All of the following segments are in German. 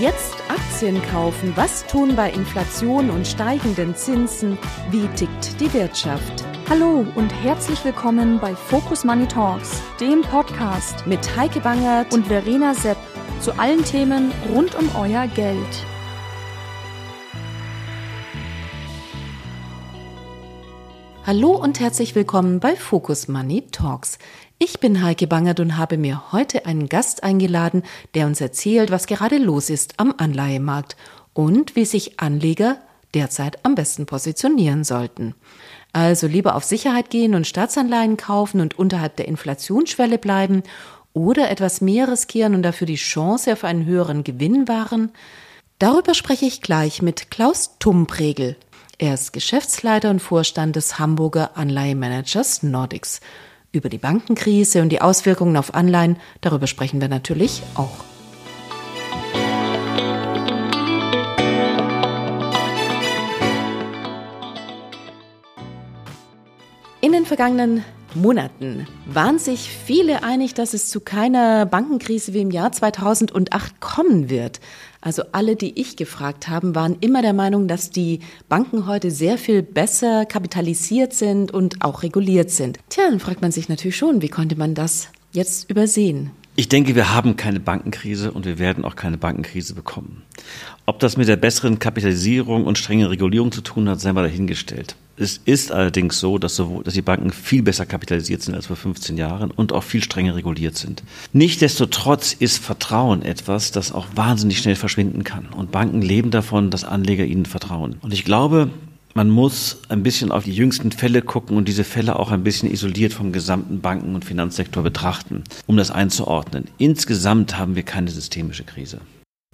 Jetzt Aktien kaufen. Was tun bei Inflation und steigenden Zinsen? Wie tickt die Wirtschaft? Hallo und herzlich willkommen bei Focus Money Talks, dem Podcast mit Heike Bangert und Verena Sepp zu allen Themen rund um euer Geld. Hallo und herzlich willkommen bei Focus Money Talks. Ich bin Heike Bangert und habe mir heute einen Gast eingeladen, der uns erzählt, was gerade los ist am Anleihemarkt und wie sich Anleger derzeit am besten positionieren sollten. Also lieber auf Sicherheit gehen und Staatsanleihen kaufen und unterhalb der Inflationsschwelle bleiben oder etwas mehr riskieren und dafür die Chance auf einen höheren Gewinn wahren? Darüber spreche ich gleich mit Klaus Tumpregel. Er ist Geschäftsleiter und Vorstand des Hamburger Anleihemanagers Nordics. Über die Bankenkrise und die Auswirkungen auf Anleihen, darüber sprechen wir natürlich auch. In den vergangenen Monaten waren sich viele einig, dass es zu keiner Bankenkrise wie im Jahr 2008 kommen wird. Also alle, die ich gefragt haben, waren immer der Meinung, dass die Banken heute sehr viel besser kapitalisiert sind und auch reguliert sind. Tja, dann fragt man sich natürlich schon, wie konnte man das jetzt übersehen? Ich denke, wir haben keine Bankenkrise und wir werden auch keine Bankenkrise bekommen. Ob das mit der besseren Kapitalisierung und strengen Regulierung zu tun hat, sei mal dahingestellt. Es ist allerdings so, dass, dass die Banken viel besser kapitalisiert sind als vor 15 Jahren und auch viel strenger reguliert sind. Nichtsdestotrotz ist Vertrauen etwas, das auch wahnsinnig schnell verschwinden kann. Und Banken leben davon, dass Anleger ihnen vertrauen. Und ich glaube, man muss ein bisschen auf die jüngsten Fälle gucken und diese Fälle auch ein bisschen isoliert vom gesamten Banken- und Finanzsektor betrachten, um das einzuordnen. Insgesamt haben wir keine systemische Krise.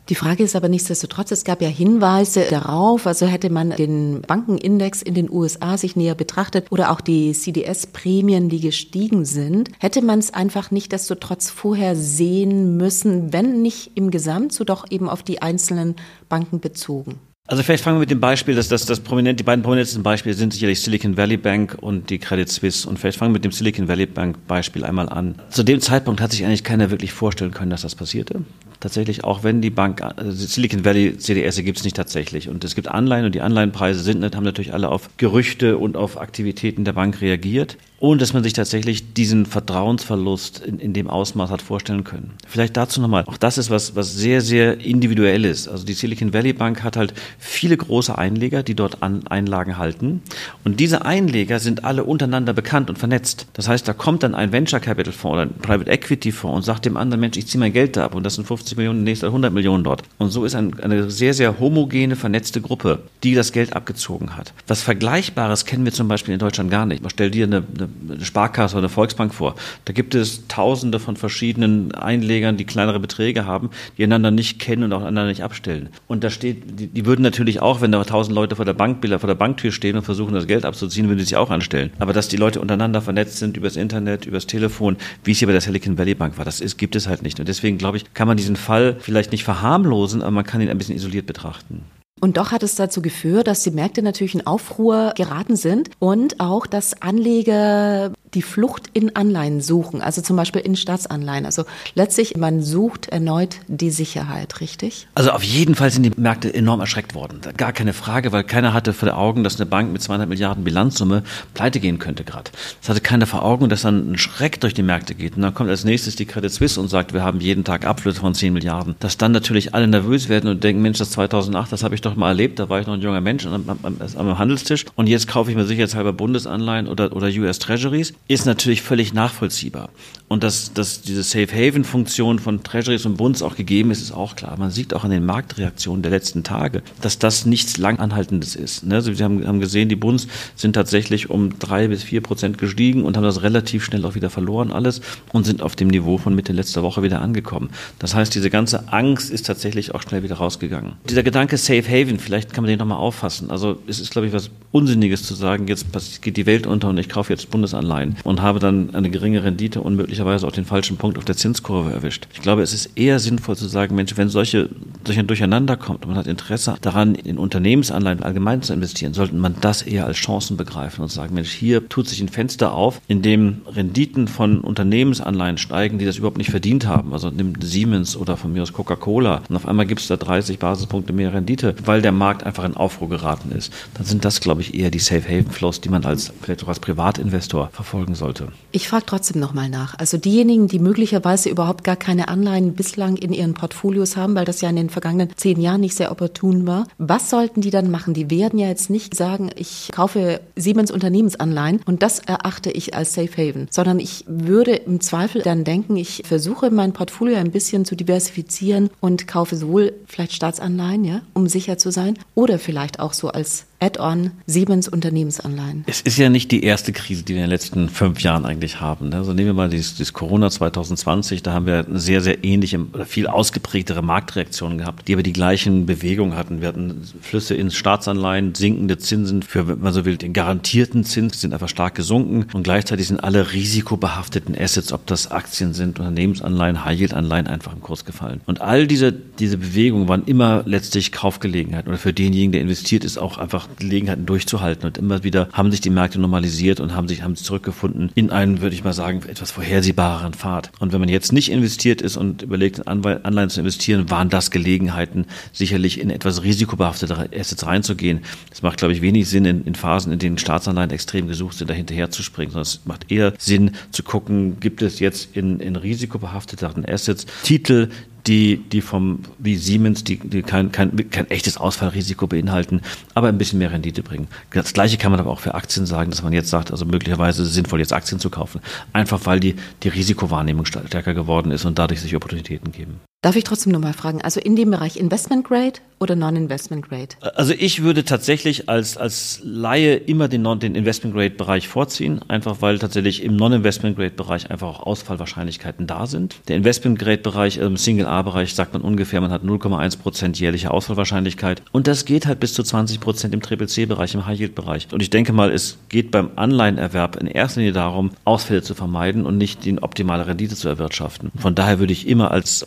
Die Frage ist aber nichtsdestotrotz, es gab ja Hinweise darauf, also hätte man den Bankenindex in den USA sich näher betrachtet oder auch die CDS-Prämien, die gestiegen sind, hätte man es einfach nichtsdestotrotz vorher sehen müssen, wenn nicht im Gesamt, so doch eben auf die einzelnen Banken bezogen. Also vielleicht fangen wir mit dem Beispiel, dass das, das prominent, die beiden prominentesten Beispiele sind sicherlich Silicon Valley Bank und die Credit Suisse. Und vielleicht fangen wir mit dem Silicon Valley Bank Beispiel einmal an. Zu dem Zeitpunkt hat sich eigentlich keiner wirklich vorstellen können, dass das passierte. Tatsächlich, auch wenn die Bank, also Silicon Valley CDS gibt es nicht tatsächlich. Und es gibt Anleihen und die Anleihenpreise sind, haben natürlich alle auf Gerüchte und auf Aktivitäten der Bank reagiert ohne dass man sich tatsächlich diesen Vertrauensverlust in, in dem Ausmaß hat vorstellen können. Vielleicht dazu nochmal, auch das ist was, was sehr, sehr individuell ist. Also die Silicon Valley Bank hat halt viele große Einleger, die dort an Einlagen halten. Und diese Einleger sind alle untereinander bekannt und vernetzt. Das heißt, da kommt dann ein Venture Capital Fonds oder ein Private Equity Fonds und sagt dem anderen Mensch, ich ziehe mein Geld da ab und das sind 50 Millionen, nächstes 100 Millionen dort. Und so ist ein, eine sehr, sehr homogene, vernetzte Gruppe, die das Geld abgezogen hat. Was Vergleichbares kennen wir zum Beispiel in Deutschland gar nicht. Man stellt dir eine, eine eine Sparkasse oder eine Volksbank vor. Da gibt es Tausende von verschiedenen Einlegern, die kleinere Beträge haben, die einander nicht kennen und auch einander nicht abstellen. Und da steht, die, die würden natürlich auch, wenn da tausend Leute vor der Bankbilder, vor der Banktür stehen und versuchen, das Geld abzuziehen, würden sie sich auch anstellen. Aber dass die Leute untereinander vernetzt sind übers Internet, übers Telefon, wie es hier bei der Silicon Valley Bank war, das ist, gibt es halt nicht. Und deswegen glaube ich, kann man diesen Fall vielleicht nicht verharmlosen, aber man kann ihn ein bisschen isoliert betrachten. Und doch hat es dazu geführt, dass die Märkte natürlich in Aufruhr geraten sind und auch, dass Anleger die Flucht in Anleihen suchen, also zum Beispiel in Staatsanleihen. Also letztlich, man sucht erneut die Sicherheit, richtig? Also auf jeden Fall sind die Märkte enorm erschreckt worden. Gar keine Frage, weil keiner hatte vor Augen, dass eine Bank mit 200 Milliarden Bilanzsumme pleite gehen könnte gerade. Das hatte keiner vor Augen, dass dann ein Schreck durch die Märkte geht. Und dann kommt als nächstes die Credit Suisse und sagt, wir haben jeden Tag Abflüsse von 10 Milliarden. Dass dann natürlich alle nervös werden und denken, Mensch, das 2008, das habe ich doch mal erlebt, da war ich noch ein junger Mensch am, am, am Handelstisch und jetzt kaufe ich mir sicherheitshalber Bundesanleihen oder, oder US Treasuries ist natürlich völlig nachvollziehbar. Und dass, dass diese Safe Haven Funktion von Treasuries und Bunds auch gegeben ist, ist auch klar. Man sieht auch an den Marktreaktionen der letzten Tage, dass das nichts Langanhaltendes ist. Also wir haben, haben gesehen, die Bunds sind tatsächlich um drei bis vier Prozent gestiegen und haben das relativ schnell auch wieder verloren alles und sind auf dem Niveau von Mitte letzter Woche wieder angekommen. Das heißt, diese ganze Angst ist tatsächlich auch schnell wieder rausgegangen. Dieser Gedanke Safe Haven, vielleicht kann man den nochmal auffassen. Also es ist, glaube ich, was Unsinniges zu sagen, jetzt geht die Welt unter und ich kaufe jetzt Bundesanleihen. Und habe dann eine geringe Rendite und möglicherweise auch den falschen Punkt auf der Zinskurve erwischt. Ich glaube, es ist eher sinnvoll zu sagen, Mensch, wenn solche, solche Durcheinander kommt und man hat Interesse daran, in Unternehmensanleihen allgemein zu investieren, sollte man das eher als Chancen begreifen und sagen, Mensch, hier tut sich ein Fenster auf, in dem Renditen von Unternehmensanleihen steigen, die das überhaupt nicht verdient haben. Also nimmt Siemens oder von mir aus Coca-Cola und auf einmal gibt es da 30 Basispunkte mehr Rendite, weil der Markt einfach in Aufruhr geraten ist. Dann sind das, glaube ich, eher die Safe Haven Flows, die man als vielleicht auch als Privatinvestor verfolgen sollte. Ich frage trotzdem nochmal nach. Also diejenigen, die möglicherweise überhaupt gar keine Anleihen bislang in ihren Portfolios haben, weil das ja in den vergangenen zehn Jahren nicht sehr opportun war, was sollten die dann machen? Die werden ja jetzt nicht sagen, ich kaufe Siemens Unternehmensanleihen und das erachte ich als Safe Haven, sondern ich würde im Zweifel dann denken, ich versuche mein Portfolio ein bisschen zu diversifizieren und kaufe sowohl vielleicht Staatsanleihen, ja, um sicher zu sein, oder vielleicht auch so als Add-on Siemens Unternehmensanleihen. Es ist ja nicht die erste Krise, die wir in den letzten fünf Jahren eigentlich haben. Also nehmen wir mal dieses, dieses Corona 2020, da haben wir eine sehr, sehr ähnliche oder viel ausgeprägtere Marktreaktionen gehabt, die aber die gleichen Bewegungen hatten. Wir hatten Flüsse ins Staatsanleihen, sinkende Zinsen für, wenn man so will, den garantierten Zins sind einfach stark gesunken und gleichzeitig sind alle risikobehafteten Assets, ob das Aktien sind, Unternehmensanleihen, High-Yield-Anleihen einfach im Kurs gefallen. Und all diese, diese Bewegungen waren immer letztlich Kaufgelegenheiten oder für denjenigen, der investiert ist, auch einfach Gelegenheiten durchzuhalten. Und immer wieder haben sich die Märkte normalisiert und haben sich haben zurückgefunden in einen, würde ich mal sagen, etwas vorhersehbareren Pfad. Und wenn man jetzt nicht investiert ist und überlegt, in Anleihen zu investieren, waren das Gelegenheiten, sicherlich in etwas risikobehaftetere Assets reinzugehen. Es macht, glaube ich, wenig Sinn, in, in Phasen, in denen Staatsanleihen extrem gesucht sind, da hinterher zu springen, sondern es macht eher Sinn zu gucken, gibt es jetzt in, in risikobehafteten Assets Titel, die, die vom, wie Siemens, die, die kein, kein, kein echtes Ausfallrisiko beinhalten, aber ein bisschen mehr Rendite bringen. Das Gleiche kann man aber auch für Aktien sagen, dass man jetzt sagt, also möglicherweise ist es sinnvoll, jetzt Aktien zu kaufen. Einfach weil die, die Risikowahrnehmung stärker geworden ist und dadurch sich Opportunitäten geben. Darf ich trotzdem nochmal fragen, also in dem Bereich Investment Grade oder Non-Investment Grade? Also ich würde tatsächlich als, als Laie immer den, non, den Investment Grade Bereich vorziehen, einfach weil tatsächlich im Non-Investment Grade Bereich einfach auch Ausfallwahrscheinlichkeiten da sind. Der Investment Grade Bereich, im Single A-Bereich sagt man ungefähr, man hat 0,1 Prozent jährliche Ausfallwahrscheinlichkeit und das geht halt bis zu 20 Prozent im Triple C-Bereich, im High-Yield-Bereich. Und ich denke mal, es geht beim Anleihenerwerb in erster Linie darum, Ausfälle zu vermeiden und nicht die optimale Rendite zu erwirtschaften. Von daher würde ich immer als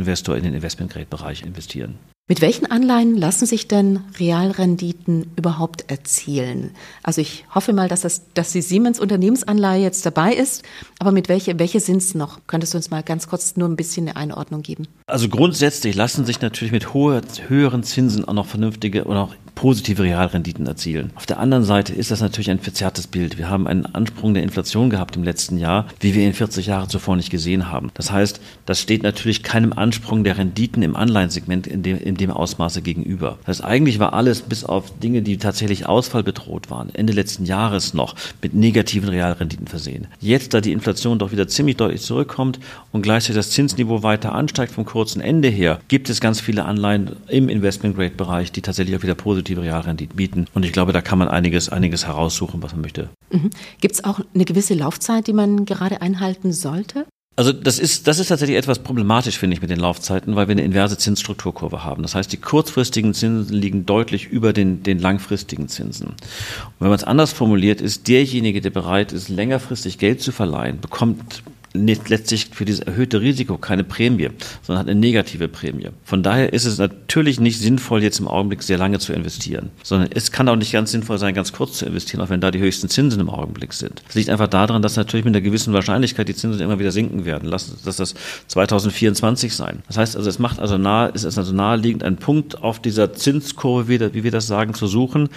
Privatinvestor in den Investment-Grade-Bereich investieren. Mit welchen Anleihen lassen sich denn Realrenditen überhaupt erzielen? Also ich hoffe mal, dass, das, dass die Siemens Unternehmensanleihe jetzt dabei ist, aber mit welche, welche sind es noch? Könntest du uns mal ganz kurz nur ein bisschen eine Einordnung geben? Also grundsätzlich lassen sich natürlich mit hohe, höheren Zinsen auch noch vernünftige oder auch positive Realrenditen erzielen. Auf der anderen Seite ist das natürlich ein verzerrtes Bild. Wir haben einen Ansprung der Inflation gehabt im letzten Jahr, wie wir ihn 40 Jahre zuvor nicht gesehen haben. Das heißt, das steht natürlich keinem Ansprung der Renditen im Anleihensegment in dem, in dem Ausmaße gegenüber. Das heißt, eigentlich war alles bis auf Dinge, die tatsächlich ausfallbedroht waren, Ende letzten Jahres noch mit negativen Realrenditen versehen. Jetzt, da die Inflation doch wieder ziemlich deutlich zurückkommt und gleichzeitig das Zinsniveau weiter ansteigt vom kurzen Ende her, gibt es ganz viele Anleihen im Investment-Grade-Bereich, die tatsächlich auch wieder positiv positive Realrenditen bieten. Und ich glaube, da kann man einiges, einiges heraussuchen, was man möchte. Mhm. Gibt es auch eine gewisse Laufzeit, die man gerade einhalten sollte? Also das ist, das ist tatsächlich etwas problematisch, finde ich, mit den Laufzeiten, weil wir eine inverse Zinsstrukturkurve haben. Das heißt, die kurzfristigen Zinsen liegen deutlich über den, den langfristigen Zinsen. Und wenn man es anders formuliert, ist derjenige, der bereit ist, längerfristig Geld zu verleihen, bekommt letztlich für dieses erhöhte Risiko keine Prämie, sondern hat eine negative Prämie. Von daher ist es natürlich nicht sinnvoll, jetzt im Augenblick sehr lange zu investieren, sondern es kann auch nicht ganz sinnvoll sein, ganz kurz zu investieren, auch wenn da die höchsten Zinsen im Augenblick sind. Das liegt einfach daran, dass natürlich mit einer gewissen Wahrscheinlichkeit die Zinsen immer wieder sinken werden. Lass das das 2024 sein. Das heißt also, es macht also nahe, es ist also naheliegend, einen Punkt auf dieser Zinskurve, wie wir das sagen, zu suchen,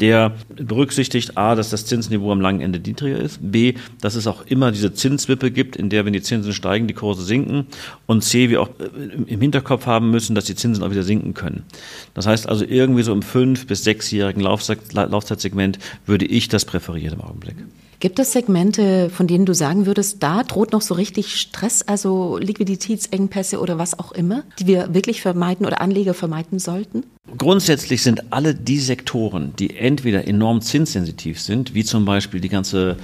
der berücksichtigt A, dass das Zinsniveau am langen Ende niedriger ist, B, dass es auch immer diese Zinswippe gibt, in der, wenn die Zinsen steigen, die Kurse sinken und C, wir auch äh, im Hinterkopf haben müssen, dass die Zinsen auch wieder sinken können. Das heißt also irgendwie so im fünf- bis sechsjährigen Laufzeitsegment würde ich das präferieren im Augenblick. Gibt es Segmente, von denen du sagen würdest, da droht noch so richtig Stress, also Liquiditätsengpässe oder was auch immer, die wir wirklich vermeiden oder Anleger vermeiden sollten? Grundsätzlich sind alle die Sektoren, die entweder enorm zinssensitiv sind, wie zum Beispiel die ganze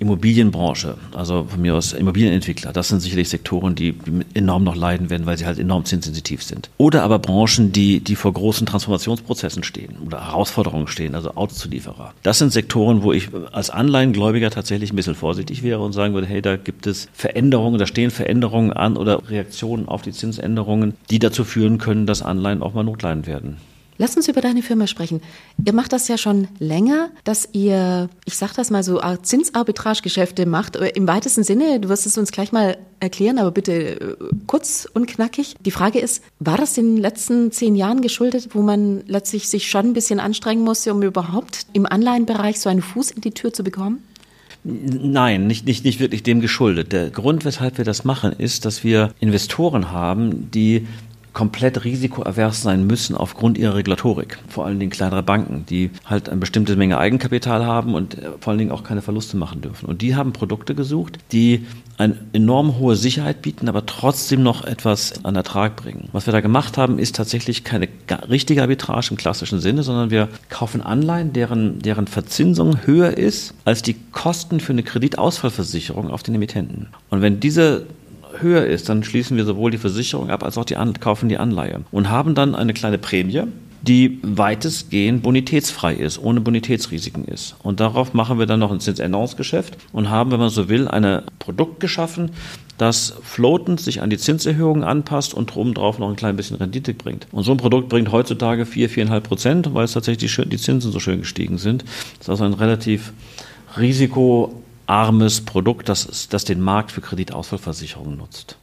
Immobilienbranche, also von mir aus Immobilienentwickler, das sind sicherlich Sektoren, die enorm noch leiden werden, weil sie halt enorm zinssensitiv sind. Oder aber Branchen, die, die vor großen Transformationsprozessen stehen oder Herausforderungen stehen, also Autozulieferer. Das sind Sektoren, wo ich als Anleihengläubiger tatsächlich ein bisschen vorsichtig wäre und sagen würde, hey, da gibt es Veränderungen, da stehen Veränderungen an oder Reaktionen auf die Zinsänderungen, die dazu führen können, dass Anleihen auch mal notleiden werden. Lass uns über deine Firma sprechen. Ihr macht das ja schon länger, dass ihr, ich sag das mal so, Zinsarbitragegeschäfte macht. Im weitesten Sinne, du wirst es uns gleich mal erklären, aber bitte äh, kurz und knackig. Die Frage ist, war das in den letzten zehn Jahren geschuldet, wo man letztlich sich schon ein bisschen anstrengen musste, um überhaupt im Anleihenbereich so einen Fuß in die Tür zu bekommen? Nein, nicht, nicht, nicht wirklich dem geschuldet. Der Grund, weshalb wir das machen, ist, dass wir Investoren haben, die komplett risikoavers sein müssen aufgrund ihrer Regulatorik. Vor allen Dingen kleinere Banken, die halt eine bestimmte Menge Eigenkapital haben und äh, vor allen Dingen auch keine Verluste machen dürfen. Und die haben Produkte gesucht, die eine enorm hohe Sicherheit bieten, aber trotzdem noch etwas an Ertrag bringen. Was wir da gemacht haben, ist tatsächlich keine richtige Arbitrage im klassischen Sinne, sondern wir kaufen Anleihen, deren, deren Verzinsung höher ist als die Kosten für eine Kreditausfallversicherung auf den Emittenten. Und wenn diese höher ist, dann schließen wir sowohl die Versicherung ab als auch die An kaufen die Anleihe und haben dann eine kleine Prämie, die weitestgehend bonitätsfrei ist, ohne Bonitätsrisiken ist. Und darauf machen wir dann noch ein Zinsänderungsgeschäft und haben, wenn man so will, ein Produkt geschaffen, das floatend sich an die Zinserhöhungen anpasst und obendrauf noch ein klein bisschen Rendite bringt. Und so ein Produkt bringt heutzutage 4, 4,5 Prozent, weil es tatsächlich die Zinsen so schön gestiegen sind. Das ist also ein relativ risiko armes Produkt, das, das den Markt für Kreditausfallversicherungen nutzt.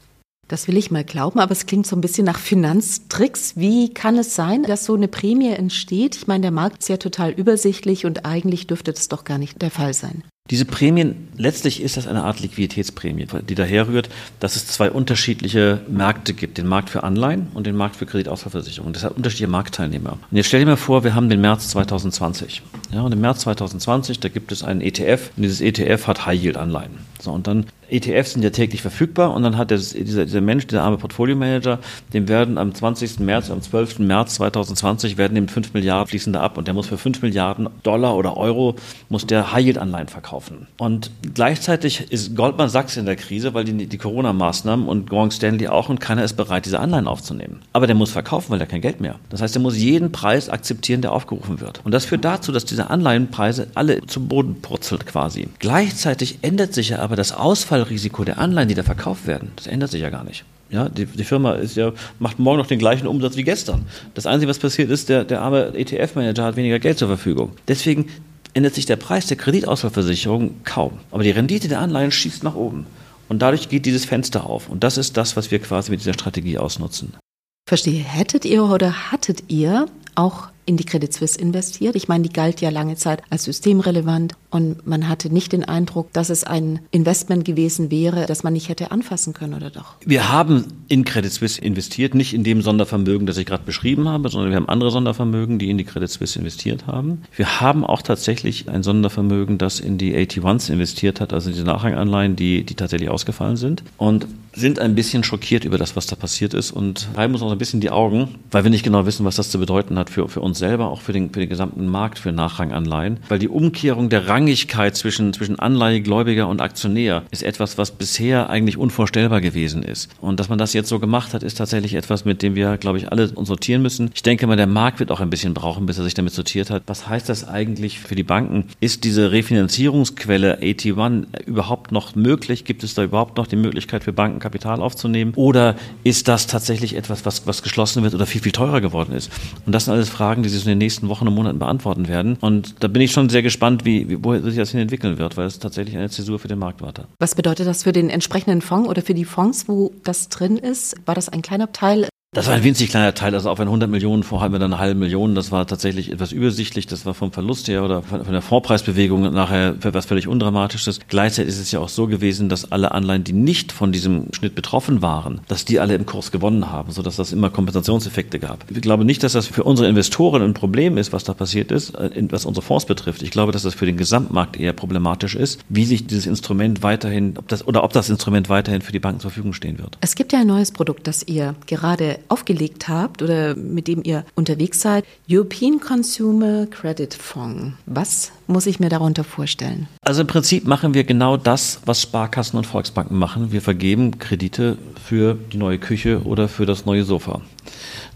Das will ich mal glauben, aber es klingt so ein bisschen nach Finanztricks. Wie kann es sein, dass so eine Prämie entsteht? Ich meine, der Markt ist ja total übersichtlich und eigentlich dürfte das doch gar nicht der Fall sein. Diese Prämien, letztlich ist das eine Art Liquiditätsprämie, die daher rührt, dass es zwei unterschiedliche Märkte gibt, den Markt für Anleihen und den Markt für Kreditausfallversicherung. Das hat unterschiedliche Marktteilnehmer. Und jetzt stell dir mal vor, wir haben den März 2020. Ja, und im März 2020, da gibt es einen ETF und dieses ETF hat High-Yield-Anleihen. So, und dann ETFs sind ja täglich verfügbar und dann hat der, dieser, dieser Mensch, dieser arme Portfolio-Manager, dem werden am 20. März, am 12. März 2020 werden ihm 5 Milliarden fließen da ab und der muss für 5 Milliarden Dollar oder Euro muss der High-Yield-Anleihen verkaufen. Und gleichzeitig ist Goldman Sachs in der Krise, weil die, die Corona-Maßnahmen und Morgan Stanley auch und keiner ist bereit, diese Anleihen aufzunehmen. Aber der muss verkaufen, weil er kein Geld mehr. Das heißt, er muss jeden Preis akzeptieren, der aufgerufen wird. Und das führt dazu, dass diese Anleihenpreise alle zum Boden purzelt quasi. Gleichzeitig ändert sich ja aber das Ausfall Ausfallrisiko der Anleihen, die da verkauft werden, das ändert sich ja gar nicht. Ja, die, die Firma ist ja, macht morgen noch den gleichen Umsatz wie gestern. Das Einzige, was passiert ist, der, der arme ETF-Manager hat weniger Geld zur Verfügung. Deswegen ändert sich der Preis der Kreditausfallversicherung kaum. Aber die Rendite der Anleihen schießt nach oben. Und dadurch geht dieses Fenster auf. Und das ist das, was wir quasi mit dieser Strategie ausnutzen. Verstehe. Hättet ihr oder hattet ihr auch in die Credit Suisse investiert. Ich meine, die galt ja lange Zeit als systemrelevant und man hatte nicht den Eindruck, dass es ein Investment gewesen wäre, das man nicht hätte anfassen können, oder doch? Wir haben in Credit Suisse investiert, nicht in dem Sondervermögen, das ich gerade beschrieben habe, sondern wir haben andere Sondervermögen, die in die Credit Suisse investiert haben. Wir haben auch tatsächlich ein Sondervermögen, das in die AT1s investiert hat, also diese Nachranganleihen, die, die tatsächlich ausgefallen sind. Und sind ein bisschen schockiert über das, was da passiert ist und reiben uns auch ein bisschen die Augen, weil wir nicht genau wissen, was das zu bedeuten hat für, für uns selber, auch für den, für den gesamten Markt für Nachranganleihen. Weil die Umkehrung der Rangigkeit zwischen, zwischen Anleihegläubiger und Aktionär ist etwas, was bisher eigentlich unvorstellbar gewesen ist. Und dass man das jetzt so gemacht hat, ist tatsächlich etwas, mit dem wir, glaube ich, alle uns sortieren müssen. Ich denke mal, der Markt wird auch ein bisschen brauchen, bis er sich damit sortiert hat. Was heißt das eigentlich für die Banken? Ist diese Refinanzierungsquelle AT1 überhaupt noch möglich? Gibt es da überhaupt noch die Möglichkeit für Banken, Kapital aufzunehmen? Oder ist das tatsächlich etwas, was, was geschlossen wird oder viel, viel teurer geworden ist? Und das sind alles Fragen, die sich in den nächsten Wochen und Monaten beantworten werden. Und da bin ich schon sehr gespannt, wie, wie, wo sich das hin entwickeln wird, weil es tatsächlich eine Zäsur für den Markt war. Was bedeutet das für den entsprechenden Fonds oder für die Fonds, wo das drin ist? War das ein kleiner Teil das war ein winzig kleiner Teil, also auf ein 100 Millionen wir dann eine halbe Million. Das war tatsächlich etwas übersichtlich. Das war vom Verlust her oder von der Vorpreisbewegung nachher was völlig undramatisches. Gleichzeitig ist es ja auch so gewesen, dass alle Anleihen, die nicht von diesem Schnitt betroffen waren, dass die alle im Kurs gewonnen haben, sodass das immer Kompensationseffekte gab. Ich glaube nicht, dass das für unsere Investoren ein Problem ist, was da passiert ist, äh, was unsere Fonds betrifft. Ich glaube, dass das für den Gesamtmarkt eher problematisch ist, wie sich dieses Instrument weiterhin, ob das, oder ob das Instrument weiterhin für die Banken zur Verfügung stehen wird. Es gibt ja ein neues Produkt, das ihr gerade aufgelegt habt oder mit dem ihr unterwegs seid. European Consumer Credit Fonds. Was muss ich mir darunter vorstellen? Also im Prinzip machen wir genau das, was Sparkassen und Volksbanken machen. Wir vergeben Kredite für die neue Küche oder für das neue Sofa.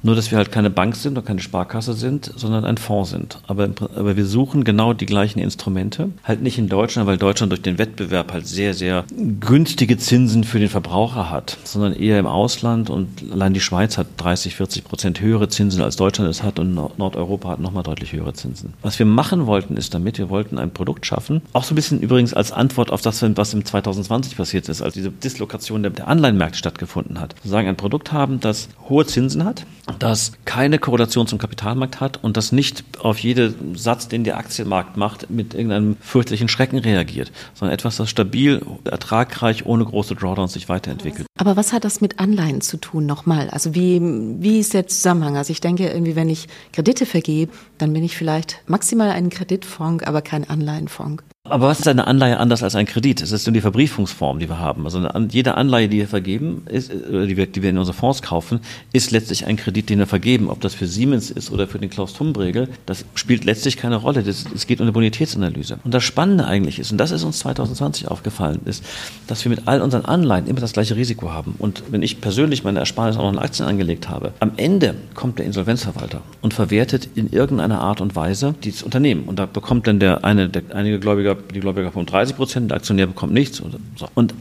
Nur, dass wir halt keine Bank sind und keine Sparkasse sind, sondern ein Fonds sind. Aber, aber wir suchen genau die gleichen Instrumente. Halt nicht in Deutschland, weil Deutschland durch den Wettbewerb halt sehr, sehr günstige Zinsen für den Verbraucher hat, sondern eher im Ausland. Und allein die Schweiz hat 30, 40 Prozent höhere Zinsen, als Deutschland es hat. Und Nordeuropa hat nochmal deutlich höhere Zinsen. Was wir machen wollten, ist damit, wir wollten ein Produkt schaffen. Auch so ein bisschen übrigens als Antwort auf das, was im 2020 passiert ist, als diese Dislokation der Anleihenmärkte stattgefunden hat. Sozusagen ein Produkt haben, das hohe Zinsen hat, das keine Korrelation zum Kapitalmarkt hat und das nicht auf jeden Satz, den der Aktienmarkt macht, mit irgendeinem fürchterlichen Schrecken reagiert, sondern etwas, das stabil, ertragreich, ohne große Drawdowns sich weiterentwickelt. Aber was hat das mit Anleihen zu tun nochmal? Also wie, wie ist der Zusammenhang? Also ich denke irgendwie, wenn ich Kredite vergebe, dann bin ich vielleicht maximal ein Kreditfonds, aber kein Anleihenfonds. Aber was ist eine Anleihe anders als ein Kredit? Es ist nur die Verbriefungsform, die wir haben. Also jede Anleihe, die wir vergeben, ist, die, wir, die wir in unsere Fonds kaufen, ist letztlich ein Kredit, den wir vergeben. Ob das für Siemens ist oder für den Klaus Tumbregel, das spielt letztlich keine Rolle. Es geht um eine Bonitätsanalyse. Und das Spannende eigentlich ist, und das ist uns 2020 aufgefallen, ist, dass wir mit all unseren Anleihen immer das gleiche Risiko haben. Und wenn ich persönlich meine Ersparnis auch noch in Aktien angelegt habe, am Ende kommt der Insolvenzverwalter und verwertet in irgendeiner Art und Weise dieses Unternehmen. Und da bekommt dann der eine, der, einige Gläubiger, die Gläubiger bekommen 30 Prozent, der Aktionär bekommt nichts. Und, so. und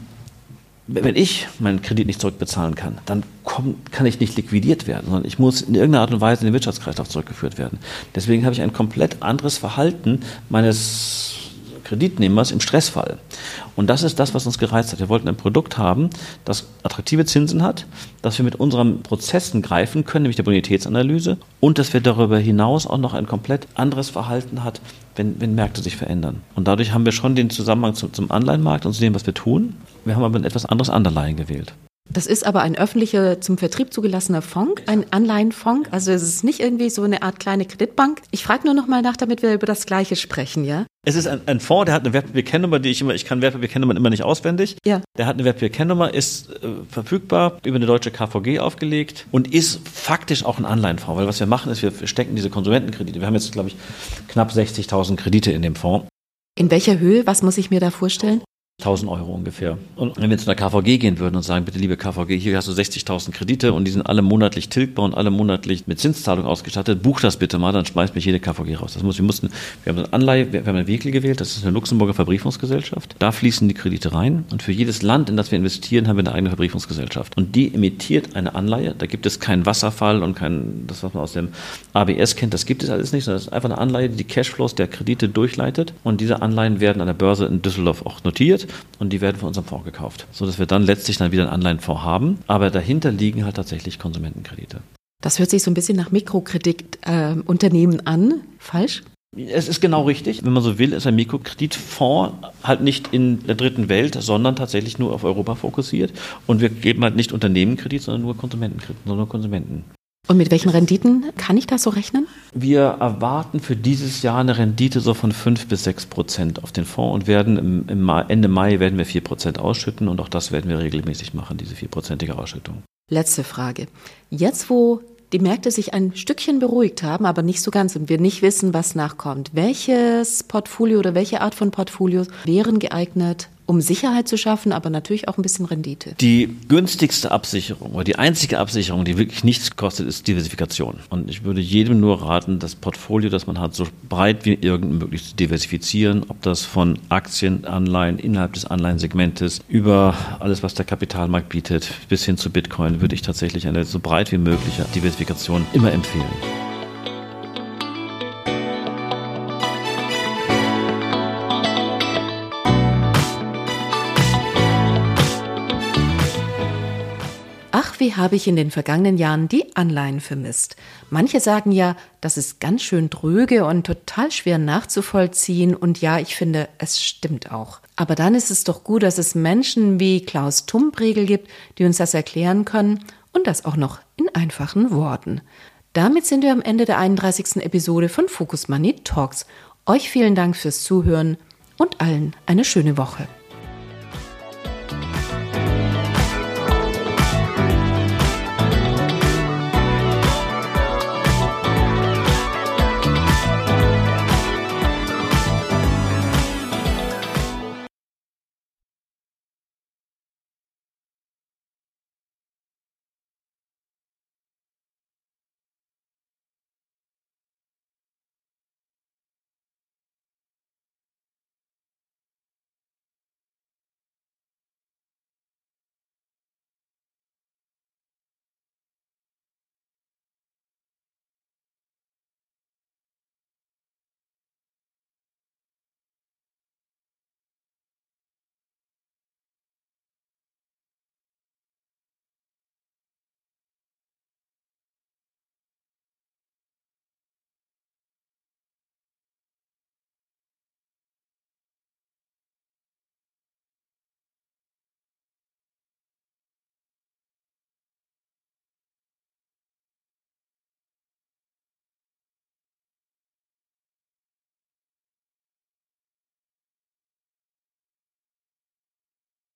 wenn ich meinen Kredit nicht zurückbezahlen kann, dann komm, kann ich nicht liquidiert werden, sondern ich muss in irgendeiner Art und Weise in den Wirtschaftskreislauf zurückgeführt werden. Deswegen habe ich ein komplett anderes Verhalten meines Kreditnehmers im Stressfall. Und das ist das, was uns gereizt hat. Wir wollten ein Produkt haben, das attraktive Zinsen hat, dass wir mit unseren Prozessen greifen können, nämlich der Bonitätsanalyse, und dass wir darüber hinaus auch noch ein komplett anderes Verhalten hat, wenn, wenn Märkte sich verändern. Und dadurch haben wir schon den Zusammenhang zum, zum Anleihenmarkt und zu dem, was wir tun. Wir haben aber ein etwas anderes Underlying gewählt. Das ist aber ein öffentlicher, zum Vertrieb zugelassener Fonds, ein Anleihenfonds. Also es ist nicht irgendwie so eine Art kleine Kreditbank. Ich frage nur noch mal nach, damit wir über das Gleiche sprechen, ja? Es ist ein, ein Fonds, der hat eine Wertpapierkennnummer, die ich immer, ich kann Wertpapierkennnummern immer nicht auswendig. Ja. Der hat eine Wertpapierkennnummer, ist äh, verfügbar, über eine deutsche KVG aufgelegt und ist faktisch auch ein Anleihenfonds. Weil was wir machen, ist, wir stecken diese Konsumentenkredite. Wir haben jetzt, glaube ich, knapp 60.000 Kredite in dem Fonds. In welcher Höhe? Was muss ich mir da vorstellen? 1000 Euro ungefähr. Und wenn wir zu einer KVG gehen würden und sagen, bitte liebe KVG, hier hast du 60.000 Kredite und die sind alle monatlich tilgbar und alle monatlich mit Zinszahlung ausgestattet, buch das bitte mal, dann schmeißt mich jede KVG raus. Das muss, wir mussten, wir haben eine Anleihe, wir haben ein Vehikel gewählt, das ist eine Luxemburger Verbriefungsgesellschaft. Da fließen die Kredite rein und für jedes Land, in das wir investieren, haben wir eine eigene Verbriefungsgesellschaft. Und die emittiert eine Anleihe. Da gibt es keinen Wasserfall und kein, das was man aus dem ABS kennt, das gibt es alles nicht, sondern es ist einfach eine Anleihe, die die Cashflows der Kredite durchleitet. Und diese Anleihen werden an der Börse in Düsseldorf auch notiert und die werden von unserem Fonds gekauft, sodass wir dann letztlich dann wieder einen Anleihenfonds haben. Aber dahinter liegen halt tatsächlich Konsumentenkredite. Das hört sich so ein bisschen nach Mikrokreditunternehmen äh, an. Falsch? Es ist genau richtig. Wenn man so will, ist ein Mikrokreditfonds halt nicht in der dritten Welt, sondern tatsächlich nur auf Europa fokussiert. Und wir geben halt nicht Unternehmenkredit, sondern nur Konsumentenkredit, sondern nur Konsumenten. Und mit welchen Renditen kann ich das so rechnen? Wir erwarten für dieses Jahr eine Rendite so von 5 bis 6 Prozent auf den Fonds und werden im, im Ende Mai werden wir 4 Prozent ausschütten und auch das werden wir regelmäßig machen, diese 4-prozentige Ausschüttung. Letzte Frage. Jetzt, wo die Märkte sich ein Stückchen beruhigt haben, aber nicht so ganz und wir nicht wissen, was nachkommt, welches Portfolio oder welche Art von Portfolios wären geeignet, um Sicherheit zu schaffen, aber natürlich auch ein bisschen Rendite. Die günstigste Absicherung oder die einzige Absicherung, die wirklich nichts kostet, ist Diversifikation. Und ich würde jedem nur raten, das Portfolio, das man hat, so breit wie irgend möglich zu diversifizieren, ob das von Aktien, Anleihen, innerhalb des Anleihensegmentes über alles, was der Kapitalmarkt bietet, bis hin zu Bitcoin, würde ich tatsächlich eine so breit wie mögliche Diversifikation immer empfehlen. Wie habe ich in den vergangenen Jahren die Anleihen vermisst. Manche sagen ja, das ist ganz schön dröge und total schwer nachzuvollziehen und ja, ich finde, es stimmt auch. Aber dann ist es doch gut, dass es Menschen wie Klaus Tumpregel gibt, die uns das erklären können und das auch noch in einfachen Worten. Damit sind wir am Ende der 31. Episode von Focus Money Talks. Euch vielen Dank fürs Zuhören und allen eine schöne Woche.